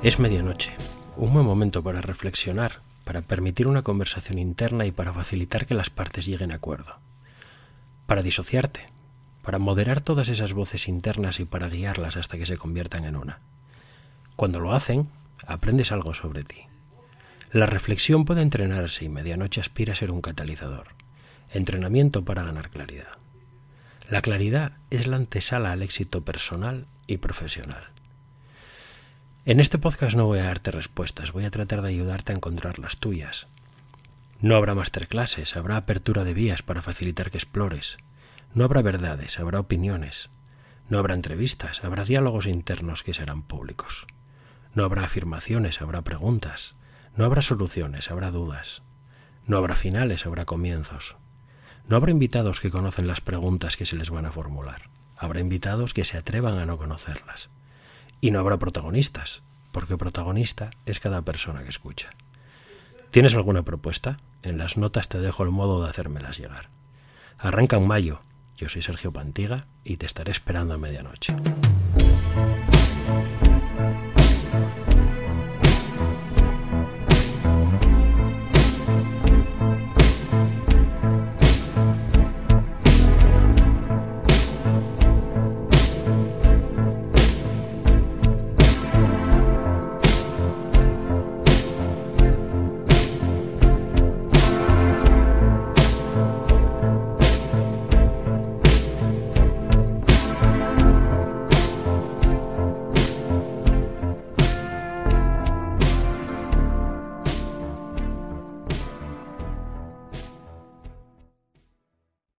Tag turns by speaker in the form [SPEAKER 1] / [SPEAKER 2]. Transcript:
[SPEAKER 1] Es medianoche, un buen momento para reflexionar, para permitir una conversación interna y para facilitar que las partes lleguen a acuerdo. Para disociarte, para moderar todas esas voces internas y para guiarlas hasta que se conviertan en una. Cuando lo hacen, aprendes algo sobre ti. La reflexión puede entrenarse y medianoche aspira a ser un catalizador. Entrenamiento para ganar claridad. La claridad es la antesala al éxito personal y profesional. En este podcast no voy a darte respuestas, voy a tratar de ayudarte a encontrar las tuyas. No habrá masterclasses, habrá apertura de vías para facilitar que explores. No habrá verdades, habrá opiniones. No habrá entrevistas, habrá diálogos internos que serán públicos. No habrá afirmaciones, habrá preguntas. No habrá soluciones, habrá dudas. No habrá finales, habrá comienzos. No habrá invitados que conocen las preguntas que se les van a formular. Habrá invitados que se atrevan a no conocerlas. Y no habrá protagonistas, porque protagonista es cada persona que escucha. ¿Tienes alguna propuesta? En las notas te dejo el modo de hacérmelas llegar. Arranca en mayo. Yo soy Sergio Pantiga y te estaré esperando a medianoche.